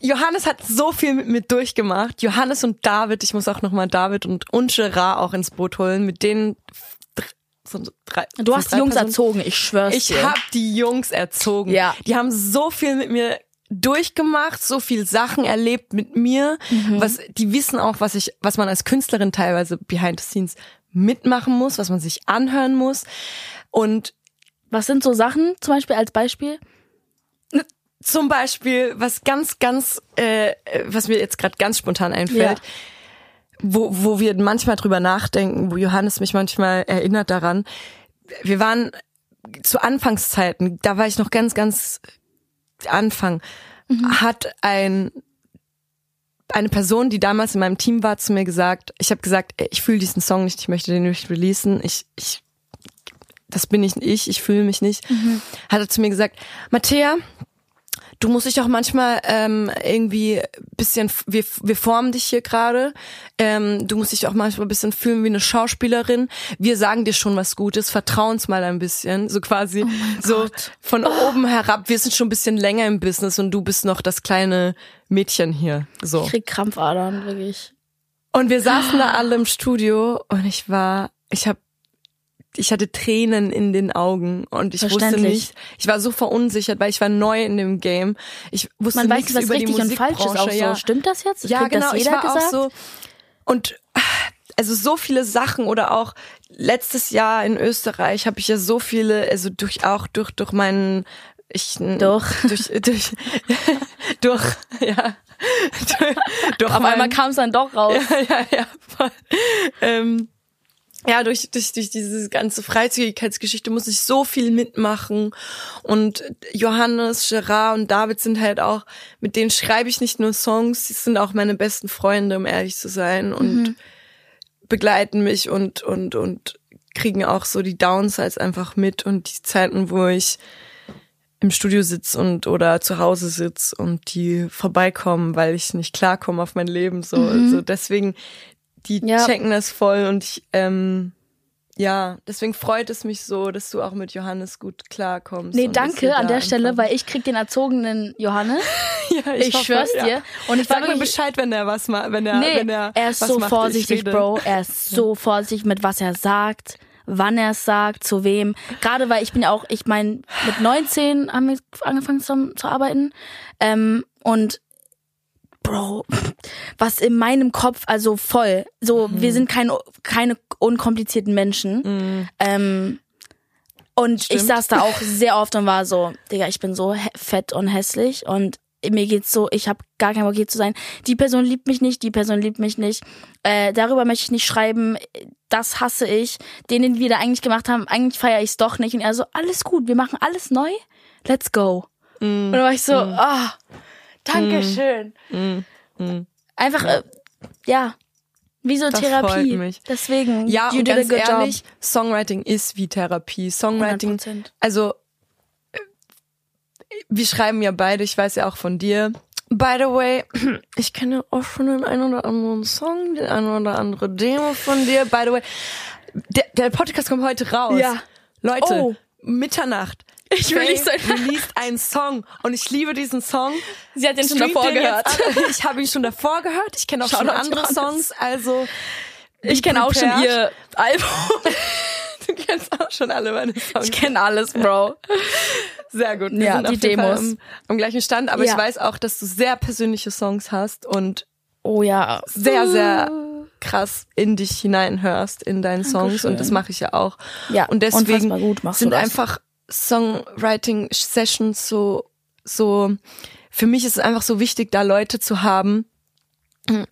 Johannes hat so viel mit mir durchgemacht. Johannes und David, ich muss auch nochmal David und Unche Ra auch ins Boot holen. Mit denen so drei, du hast drei die Jungs Personen. erzogen, ich schwör's Ich dir. habe die Jungs erzogen. Ja. Die haben so viel mit mir durchgemacht, so viel Sachen erlebt mit mir. Mhm. Was die wissen auch, was ich, was man als Künstlerin teilweise behind the scenes mitmachen muss, was man sich anhören muss. Und Was sind so Sachen, zum Beispiel als Beispiel? zum Beispiel, was ganz, ganz, äh, was mir jetzt gerade ganz spontan einfällt, Ja. Wo, wo wir manchmal drüber nachdenken, wo Johannes mich manchmal erinnert daran. Wir waren zu Anfangszeiten, da war ich noch ganz, ganz Anfang, hat ein eine Person, die damals in meinem Team war, zu mir gesagt, ich habe gesagt, ich fühle diesen Song nicht, ich möchte den nicht releasen, ich, ich, das bin ich ich, ich fühle mich nicht, hat er zu mir gesagt, Mattea, du musst dich auch manchmal ähm, irgendwie bisschen, wir, wir formen dich hier gerade, ähm, du musst dich auch manchmal ein bisschen fühlen wie eine Schauspielerin. Wir sagen dir schon was Gutes, vertrau uns mal ein bisschen, so quasi so von oben herab. Wir sind schon ein bisschen länger im Business und du bist noch das kleine Mädchen hier. So. Ich krieg Krampfadern, wirklich. Und wir saßen da alle im Studio und ich war, ich habe ich hatte Tränen in den Augen und ich wusste nicht, ich war so verunsichert, weil ich war neu in dem Game. Ich wusste Man weiß nichts nicht, was über richtig die und falsch ist auch so. ja. Stimmt das jetzt? Ja, Kriegt genau. Das Ich war gesagt? auch so und also so viele Sachen oder auch letztes Jahr in Österreich habe ich ja so viele, also durch auch durch durch meinen ich Durch. durch durch durch ja durch, durch Auf einmal meinen- kam es dann doch raus. ja, ja, ja. Voll. Ähm, ja, durch, durch, durch diese ganze Freizügigkeitsgeschichte muss ich so viel mitmachen. Und Johannes, Gerard und David sind halt auch, mit denen schreibe ich nicht nur Songs, sie sind auch meine besten Freunde, um ehrlich zu sein. Und begleiten mich und, und, und kriegen auch so die Downsides einfach mit und die Zeiten, wo ich im Studio sitz und oder zu Hause sitz und die vorbeikommen, weil ich nicht klarkomme auf mein Leben. So, so deswegen, die Ja. checken das voll und ich, ähm, ja, deswegen freut es mich so, dass du auch mit Johannes gut klarkommst. Nee, danke an da der Stelle, einfach- weil ich krieg den erzogenen Johannes. ja, Ich, hoffe, schwör's ja. dir. Und ich Sag mir Bescheid, wenn er was macht, wenn er, nee, wenn er, er ist so macht, ich vorsichtig. Bro. Er ist so vorsichtig mit was er sagt, wann er es sagt, zu wem. Gerade weil ich bin ja auch, ich meine, mit 19 haben wir angefangen zu, zu arbeiten. Ähm, und Bro, was in meinem Kopf, also voll. So, Mhm. wir sind kein, keine unkomplizierten Menschen. Ähm, und ich Stimmt. saß da auch sehr oft und war so, Digga, ich bin so fett und hässlich und mir geht's so, ich habe gar keinen Bock hier zu sein. Die Person liebt mich nicht, die Person liebt mich nicht. Äh, darüber möchte ich nicht schreiben. Das hasse ich. Den, den wir da eigentlich gemacht haben, eigentlich feiere ich es doch nicht. Und er so, alles gut, wir machen alles neu. Let's go. Und dann war ich so, ah, Dankeschön. Einfach, äh, ja, wie so Das Therapie. freut mich. Deswegen, Ja, und ganz ehrlich, job. Songwriting ist wie Therapie. Songwriting, 100%. also äh, wir schreiben ja beide, ich weiß ja auch von dir. By the way, ich kenne auch schon den einen oder anderen Song, den einen oder andere Demo von dir. By the way, der, der Podcast kommt heute raus. Ja. Leute, Oh. Mitternacht. Ich Faye release einen- released einen Song und ich liebe diesen Song. Sie hat den schon davor gehört. Ich habe ihn schon davor gehört. Ich kenne auch schon Shoutout andere. Songs. Also Ich kenne auch schon ihr Album. Du kennst auch schon alle meine Songs. Ich kenne alles, Bro. Sehr gut. Wir Ja, sind die Demos. am, am gleichen Stand, aber Ja. ich weiß auch, dass du sehr persönliche Songs hast und Oh ja. sehr, sehr krass in dich hineinhörst in deinen Songs Dankeschön. und das mache ich ja auch. Ja, und deswegen sind einfach Songwriting Sessions so so für mich ist es einfach so wichtig, da Leute zu haben.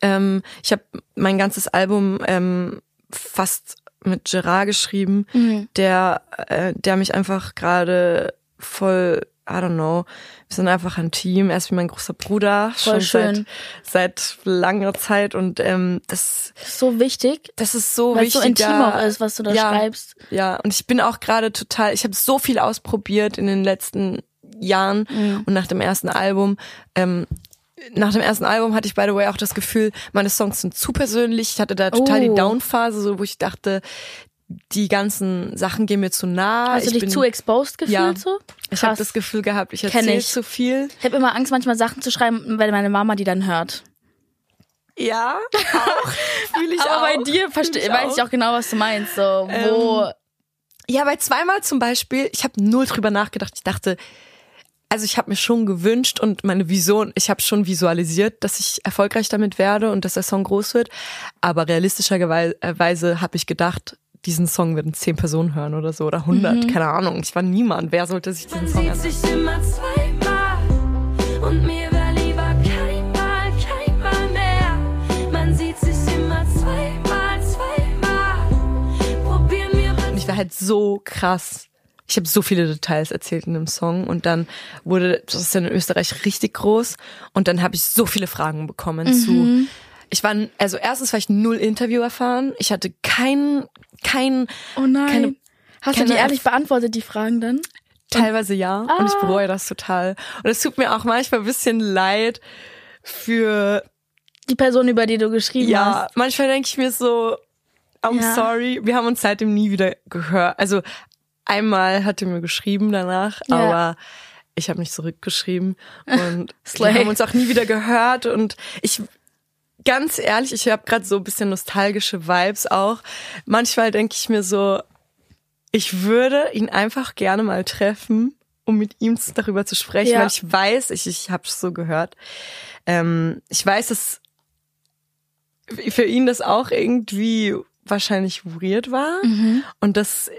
Ähm, ich habe mein ganzes Album ähm, fast mit Gerard geschrieben, Mhm. der äh, der mich einfach gerade voll I don't know. Wir sind einfach ein Team. Er ist wie mein großer Bruder Voll schon schön. seit seit langer Zeit und ähm, das so wichtig, das ist so weil es wichtig. so intim ja. auch ist, was du da ja, schreibst. Ja, und ich bin auch gerade total, ich habe so viel ausprobiert in den letzten Jahren Mhm. und nach dem ersten Album. Ähm, nach dem ersten Album hatte ich, by the way, auch das Gefühl, meine Songs sind zu persönlich. Ich hatte da total Oh. die Down-Phase, so, wo ich dachte, die ganzen Sachen gehen mir zu nah. Hast du ich dich bin, zu exposed gefühlt Ja. so? Ich habe Krass. das Gefühl gehabt, ich erzähle ich. zu viel. Ich habe immer Angst, manchmal Sachen zu schreiben, weil meine Mama die dann hört. Ja, auch. Fühle ich Aber auch. bei dir verste Fühl weiß ich auch genau, was du meinst. So, wo Ja, bei zweimal zum Beispiel, ich habe null drüber nachgedacht. Ich dachte, also ich habe mir schon gewünscht und meine Vision, ich habe schon visualisiert, dass ich erfolgreich damit werde und dass der Song groß wird. Aber realistischerweise habe ich gedacht, diesen Song werden zehn Personen hören oder so oder 100, keine Ahnung. Ich war niemand. Wer sollte sich diesen Song Man anhören? sieht sich immer zweimal und mir wär lieber keinmal, keinmal mehr. Man sieht sich immer zweimal, zweimal. Probier mir Und ich war halt so krass ich habe so viele Details erzählt in dem Song und dann wurde das ist dann in Österreich richtig groß und dann habe ich so viele Fragen bekommen zu. Ich war also erstens war ich null Interview erfahren. Ich hatte kein kein Oh nein. keine Hast du keine die ehrlich beantwortet, die Fragen dann? Teilweise ja. Und ich Ah. bereue das total. Und es tut mir auch manchmal ein bisschen leid für, Die Person, über die du geschrieben ja, hast. manchmal denke ich mir so, I'm Ja. sorry. Wir haben uns seitdem nie wieder gehört. Also einmal hat er mir geschrieben danach, Ja. aber ich habe nicht zurückgeschrieben. Und wir haben uns auch nie wieder gehört. Und ich, ganz ehrlich, ich habe gerade so ein bisschen nostalgische Vibes auch. Manchmal denke ich mir so, ich würde ihn einfach gerne mal treffen, um mit ihm darüber zu sprechen, Ja. weil ich weiß, ich, ich habe es so gehört. Ähm, ich weiß, dass für ihn das auch irgendwie wahrscheinlich weird war und das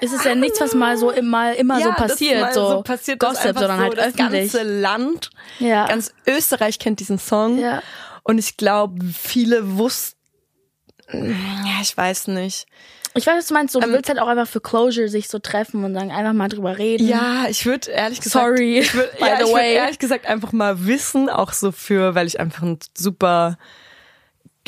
Es ist ja nichts, was mal so immer, immer so ja, das passiert, mal so, passiert das Gossip, sondern so, halt das öffentlich. ganze Land, Ja. ganz Österreich kennt diesen Song Ja. Und ich glaube, viele wussten, ja, ich weiß nicht. Ich weiß, was du meinst, so, du Ähm, willst halt auch einfach für Closure sich so treffen und dann einfach mal drüber reden. Ja, ich würde ehrlich gesagt, Sorry, ich würd, by ja, the way. ehrlich gesagt einfach mal wissen, auch so für, weil ich einfach ein super,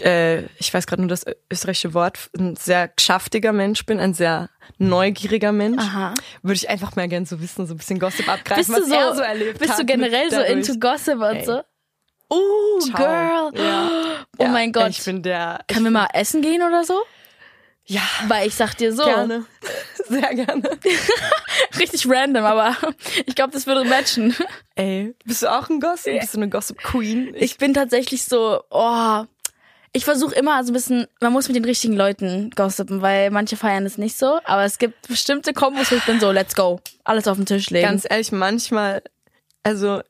äh, ich weiß gerade nur das österreichische Wort, ein sehr geschäftiger Mensch bin, ein sehr neugieriger Mensch. Aha. Würde ich einfach mal gern so wissen, so ein bisschen Gossip abgreifen, Bist du was er so, so erlebt bist hat. du generell so into Gossip und Ey. so? Oh, Ciao. girl. Ja. Oh Ja, mein Gott. Ich bin der, Können wir mal essen gehen oder so? ja, Weil ich sag dir so, gerne. Sehr gerne. richtig random, aber ich glaube, das würde matchen. Ey, bist du auch ein Gossip? Bist du eine Gossip Queen? Ich bin tatsächlich so, oh, ich versuche immer so ein bisschen, man muss mit den richtigen Leuten gossipen, weil manche feiern es nicht so, aber es gibt bestimmte Kombos, wo ich bin so, let's go, alles auf den Tisch legen. ganz ehrlich, manchmal, also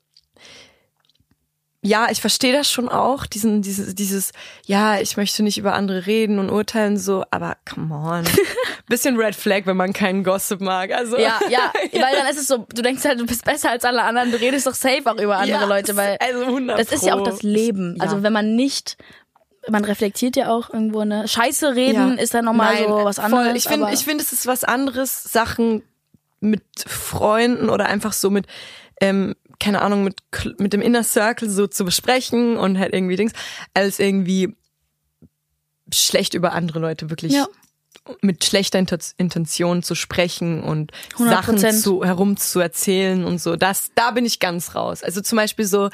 ja, ich verstehe das schon auch, diesen, dieses, dieses, ja, ich möchte nicht über andere reden und urteilen so, aber come on. Bisschen Red Flag, wenn man keinen Gossip mag. Also ja, ja, weil dann ist es so, du denkst halt, du bist besser als alle anderen, du redest doch safe auch über andere Ja, Leute, weil also 100 das ist ja auch das Leben. Ja. Also wenn man nicht, man reflektiert ja auch irgendwo eine Scheiße reden, Ja. ist dann nochmal Nein, so was anderes. Voll. Ich finde, ich finde, es ist was anderes, Sachen mit Freunden oder einfach so mit, ähm, keine Ahnung, mit, mit dem Inner Circle so zu besprechen und halt irgendwie Dings, als irgendwie schlecht über andere Leute wirklich Ja. mit schlechter Inten- Intention zu sprechen und 100%. Sachen zu, herum zu erzählen und so. Das, da bin ich ganz raus. Also zum Beispiel so,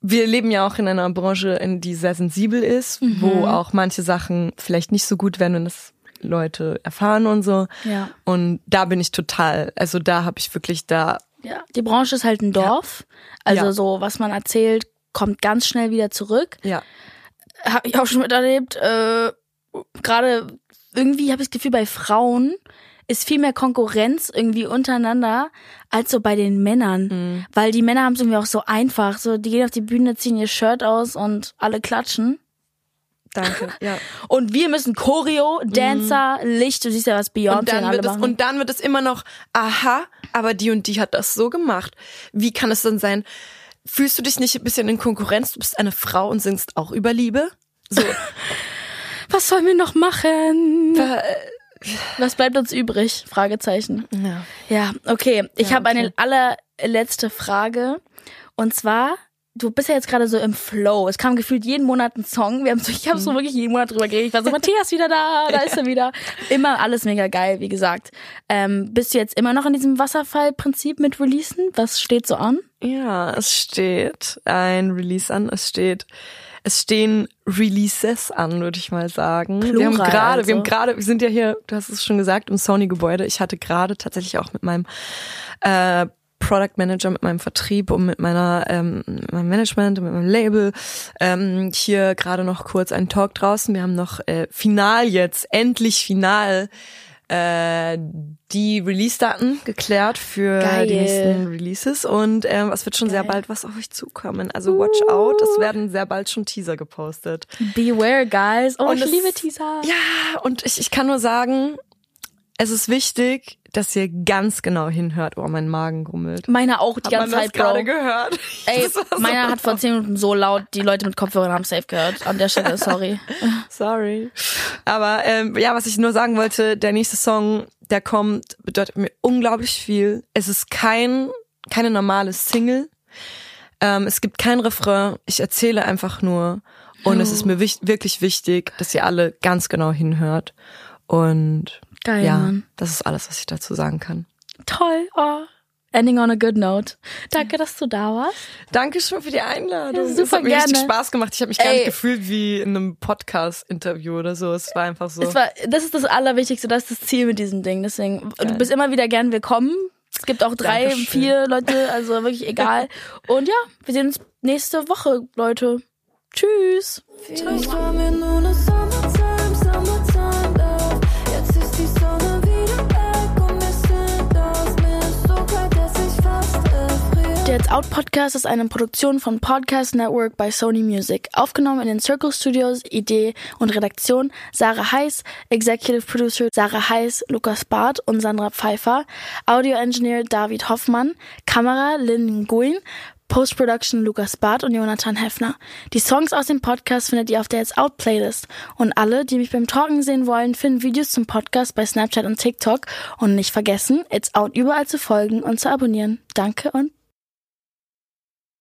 wir leben ja auch in einer Branche, in die sehr sensibel ist, Mhm. wo auch manche Sachen vielleicht nicht so gut werden, wenn das Leute erfahren und so. Ja. Und da bin ich total, also da habe ich wirklich da, Ja, die Branche ist halt ein Dorf. Also Ja. so, was man erzählt, kommt ganz schnell wieder zurück. ja, Habe ich auch schon miterlebt. Äh, Gerade irgendwie habe ich das Gefühl, bei Frauen ist viel mehr Konkurrenz irgendwie untereinander als so bei den Männern. Mhm. Weil die Männer haben es irgendwie auch so einfach. So, die gehen auf die Bühne, ziehen ihr Shirt aus und alle klatschen. Danke, ja. Und wir müssen Choreo, Dancer, Licht, du siehst ja, was Beyoncé Und und, dann, alle wird es, machen. und dann wird es immer noch, aha, aber die und die hat das so gemacht. Wie kann es dann sein? Fühlst du dich nicht ein bisschen in Konkurrenz? Du bist eine Frau und singst auch über Liebe? So, was sollen wir noch machen? äh, Was bleibt uns übrig? Fragezeichen. ja. Ja, okay. Ich Ja, habe okay. eine allerletzte Frage. Und zwar, du bist ja jetzt gerade so im Flow. Es kam gefühlt jeden Monat ein Song. Wir haben so, ich habe Mhm. so wirklich jeden Monat drüber geredet. Ich war so, Matthias wieder da, da ist er wieder. Immer alles mega geil, wie gesagt. Ähm, bist du jetzt immer noch in diesem Wasserfallprinzip mit Releasen? Was steht so an? Ja, es steht ein Release an. Es steht, es stehen Releases an, würde ich mal sagen. wir haben Plural gerade, also. wir haben gerade, wir sind ja hier, du hast es schon gesagt, im Sony-Gebäude. Ich hatte gerade tatsächlich auch mit meinem äh, Product Manager, mit meinem Vertrieb und mit meiner ähm, mit meinem Management und mit meinem Label ähm, hier gerade noch kurz einen Talk draußen. Wir haben noch äh, final jetzt, endlich final äh, die Release-Daten geklärt für Geil. die nächsten Releases und ähm, es wird schon sehr Geil. bald was auf euch zukommen. Also watch out, es werden sehr bald schon Teaser gepostet. Beware, guys. Oh, Und ich liebe Teaser. Ja, und ich, ich kann nur sagen, es ist wichtig, dass ihr ganz genau hinhört. Oh, mein Magen grummelt. Meiner auch die Hat man ganze das Zeit, gerade gehört? Ey, so- meiner hat vor zehn Minuten so laut, die Leute mit Kopfhörern haben safe gehört. An der Stelle, sorry. Sorry. Aber ähm, ja, was ich nur sagen wollte, der nächste Song, der kommt, bedeutet mir unglaublich viel. Es ist kein, keine normale Single. Ähm, es gibt kein Refrain. Ich erzähle einfach nur. Und es ist mir wich wirklich wichtig, dass ihr alle ganz genau hinhört. Und Geil, ja, Mann. das ist alles, was ich dazu sagen kann. Toll. Oh. Ending on a good note. Danke, dass du da warst. Dankeschön für die Einladung. Ja, super es hat mir richtig gerne. Spaß gemacht. Ich habe mich gar Ey. nicht gefühlt wie in einem Podcast-Interview oder so. Es war einfach so. Es war, das ist das Allerwichtigste, das ist das Ziel mit diesem Ding. Deswegen, du bist immer wieder gern willkommen. Es gibt auch drei, Dankeschön. vier Leute, also wirklich egal. Und ja, wir sehen uns nächste Woche, Leute. Tschüss. Vielleicht It's Out Podcast ist eine Produktion von Podcast Network bei Sony Music. Aufgenommen in den Circle Studios, Idee und Redaktion Sarah Heiß, Executive Producer Sarah Heiß, Lukas Barth und Sandra Pfeiffer, Audio Engineer David Hoffmann, Kamera Lynn Nguyen, Post-Production Lukas Barth und Jonathan Heffner. Die Songs aus dem Podcast findet ihr auf der It's Out Playlist. Und alle, die mich beim Talken sehen wollen, finden Videos zum Podcast bei Snapchat und TikTok. Und nicht vergessen, It's Out überall zu folgen und zu abonnieren. Danke und